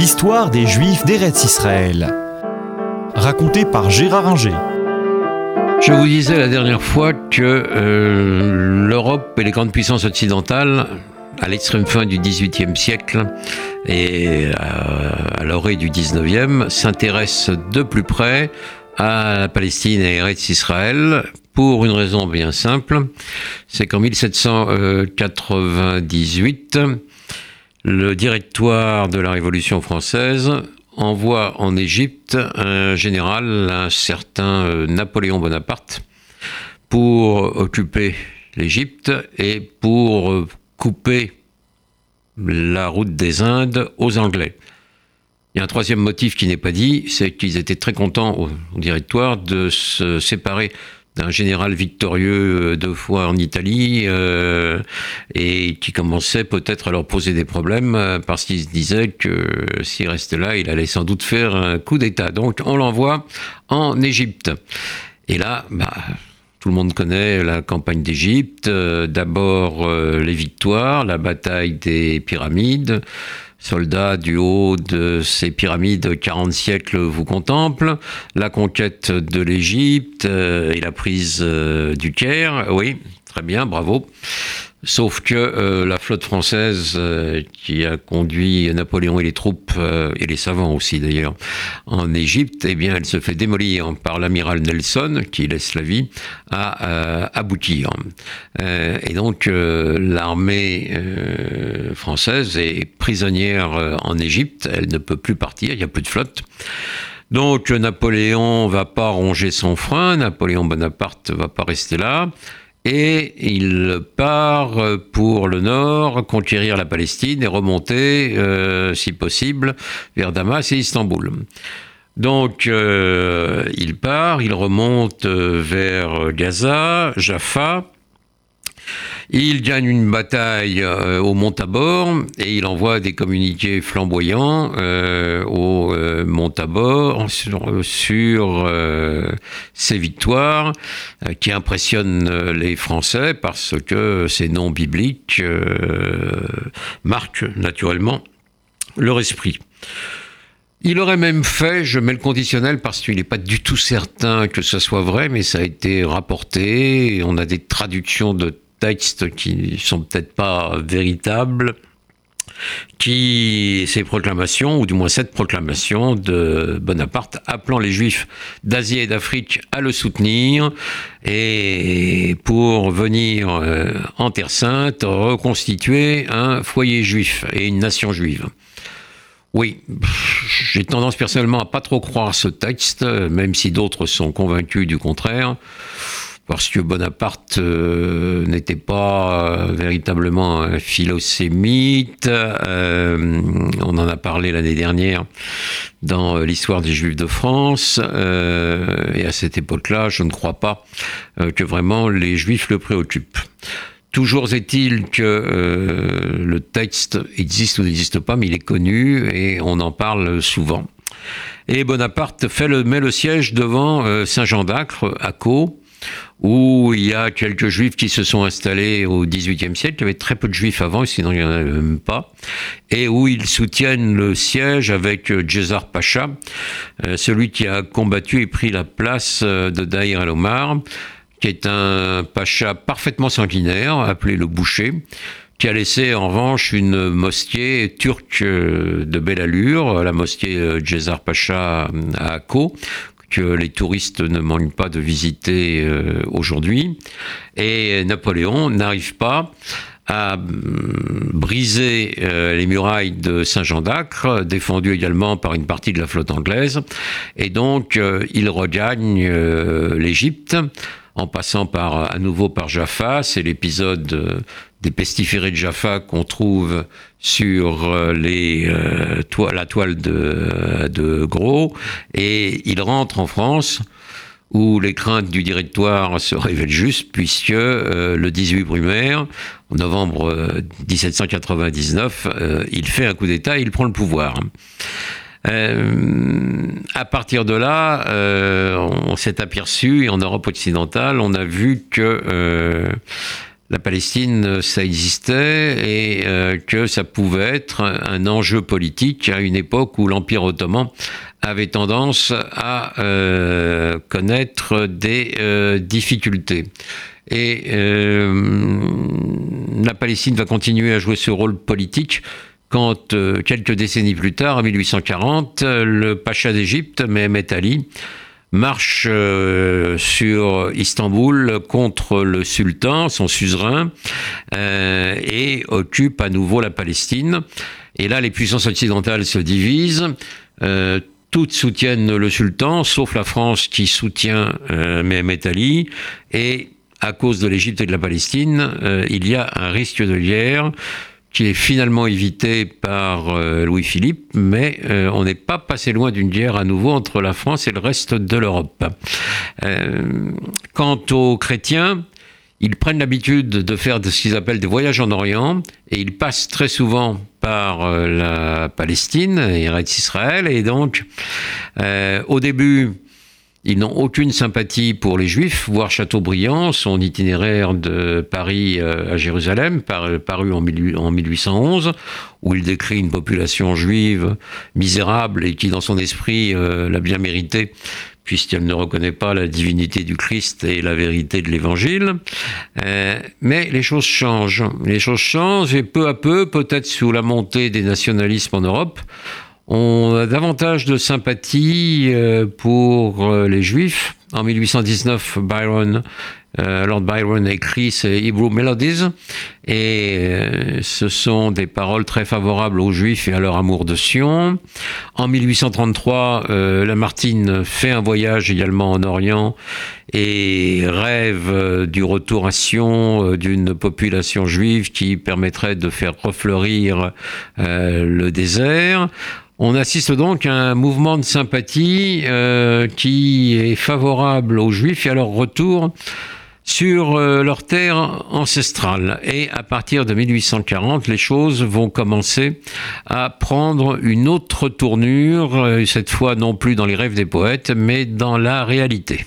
L'histoire des Juifs d'Eretz Israël. Racontée par Gérard Inger. Je vous disais la dernière fois que euh, l'Europe et les grandes puissances occidentales, à l'extrême fin du XVIIIe siècle et à, l'orée du XIXe, s'intéressent de plus près à la Palestine et à Israël pour une raison bien simple, c'est qu'en 1798, le directoire de la Révolution française envoie en Égypte un général, un certain euh, Napoléon Bonaparte, pour occuper l'Égypte et pour euh, couper la route des Indes aux Anglais. Il y a un troisième motif qui n'est pas dit, c'est qu'ils étaient très contents au, directoire de se séparer d'un général victorieux euh, deux fois en Italie euh, et qui commençait peut-être à leur poser des problèmes euh, parce qu'il se disait que s'il restait là, il allait sans doute faire un coup d'État. Donc on l'envoie en Égypte. Et là, bah, tout le monde connaît la campagne d'Égypte. D'abord les victoires, la bataille des pyramides soldats du haut de ces pyramides 40 siècles vous contemplent, la conquête de l'Égypte euh, et la prise euh, du Caire, oui, très bien, bravo. Sauf que euh, la flotte française euh, qui a conduit Napoléon et les troupes, euh, et les savants aussi d'ailleurs, en Égypte, eh bien, elle se fait démolir par l'amiral Nelson, qui laisse la vie, à aboutir. et donc, l'armée française est prisonnière en Égypte, elle ne peut plus partir, il n'y a plus de flotte. Donc, Napoléon va pas ronger son frein, Napoléon Bonaparte va pas rester là et il part pour le nord, conquérir la Palestine et remonter, euh, si possible, vers Damas et Istanbul. Donc euh, il part, il remonte vers Gaza, Jaffa, il gagne une bataille euh, au Mont Tabor et il envoie des communiqués flamboyants euh, au euh, Mont Tabor sur, sur ses victoires qui impressionnent les Français parce que ces noms bibliques marquent naturellement leur esprit. Il aurait même fait, je mets le conditionnel parce qu'il n'est pas du tout certain que ce soit vrai, mais ça a été rapporté, on a des traductions de textes qui sont peut-être pas véritables, qui ces proclamations, ou du moins cette proclamation de Bonaparte, appelant les Juifs d'Asie et d'Afrique à le soutenir et pour venir euh, en Terre Sainte reconstituer un foyer juif et une nation juive. Oui, j'ai tendance personnellement à pas trop croire ce texte, même si d'autres sont convaincus du contraire parce que Bonaparte euh, n'était pas euh, véritablement un philosémite. Euh, on en a parlé l'année dernière dans l'histoire des Juifs de France. et à cette époque-là, je ne crois pas que vraiment les Juifs le préoccupent. Toujours est-il que le texte existe ou n'existe pas, mais il est connu et on en parle souvent. Et Bonaparte fait le, met le siège devant Saint-Jean d'Acre à Caux où il y a quelques juifs qui se sont installés au XVIIIe siècle. Il y avait très peu de juifs avant, sinon il n'y en avait même pas. Et où ils soutiennent le siège avec Djezar Pacha, euh, celui qui a combattu et pris la place euh, de Daïr el-Omar, qui est un pacha parfaitement sanguinaire, appelé le boucher, qui a laissé en revanche une mosquée turque euh, de belle allure, la mosquée Djezar Pacha à Akko, que les touristes ne manquent pas de visiter euh, aujourd'hui. Et Napoléon n'arrive pas à mm, briser euh, les murailles de Saint-Jean d'Acre, défendu également par une partie de la flotte anglaise. Et donc, euh, il regagne l'Égypte en passant par, à nouveau par Jaffa. C'est l'épisode des pestiférés de Jaffa qu'on trouve sur euh, euh, la toile de, Gros, et il rentre en France où les craintes du directoire se révèlent justes, puisque euh, le 18 brumaire, en novembre 1799, il fait un coup d'État et il prend le pouvoir. À partir de là, on s'est aperçu, et en Europe occidentale, on a vu que la Palestine, ça existait et euh, que ça pouvait être un enjeu politique à une époque où l'Empire ottoman avait tendance à euh, connaître des euh, difficultés. Et la Palestine va continuer à jouer ce rôle politique quand, quelques décennies plus tard, en 1840, le pacha d'Égypte, Mehmet Ali, marche euh, sur Istanbul contre le sultan, son suzerain, euh, et occupe à nouveau la Palestine. Et là, les puissances occidentales se divisent. Euh, toutes soutiennent le sultan, sauf la France qui soutient Mehmet Ali. Et à cause de l'Égypte et de la Palestine, il y a un risque de guerre qui est finalement évité par euh, Louis-Philippe, mais euh, on n'est pas passé loin d'une guerre à nouveau entre la France et le reste de l'Europe. Euh, quant aux chrétiens, ils prennent l'habitude de faire ce qu'ils appellent des voyages en Orient, et ils passent très souvent par la Palestine et Israël, et donc au début, ils n'ont aucune sympathie pour les Juifs, voire Chateaubriand, son itinéraire de Paris euh, à Jérusalem, paru en 1811, où il décrit une population juive misérable et qui, dans son esprit, euh, l'a bien mérité, puisqu'elle ne reconnaît pas la divinité du Christ et la vérité de l'Évangile. Euh, mais les choses changent. Les choses changent et peu à peu, peut-être sous la montée des nationalismes en Europe, on a davantage de sympathie euh, pour euh, les Juifs. En 1819, Byron, euh, Lord Byron écrit ses Hebrew Melodies, et ce sont des paroles très favorables aux Juifs et à leur amour de Sion. En 1833, Lamartine fait un voyage également en Orient et rêve du retour à Sion d'une population juive qui permettrait de faire refleurir le désert. On assiste donc à un mouvement de sympathie euh, qui est favorable aux Juifs et à leur retour sur euh, leur terre ancestrale. Et à partir de 1840, les choses vont commencer à prendre une autre tournure, euh, cette fois non plus dans les rêves des poètes, mais dans la réalité.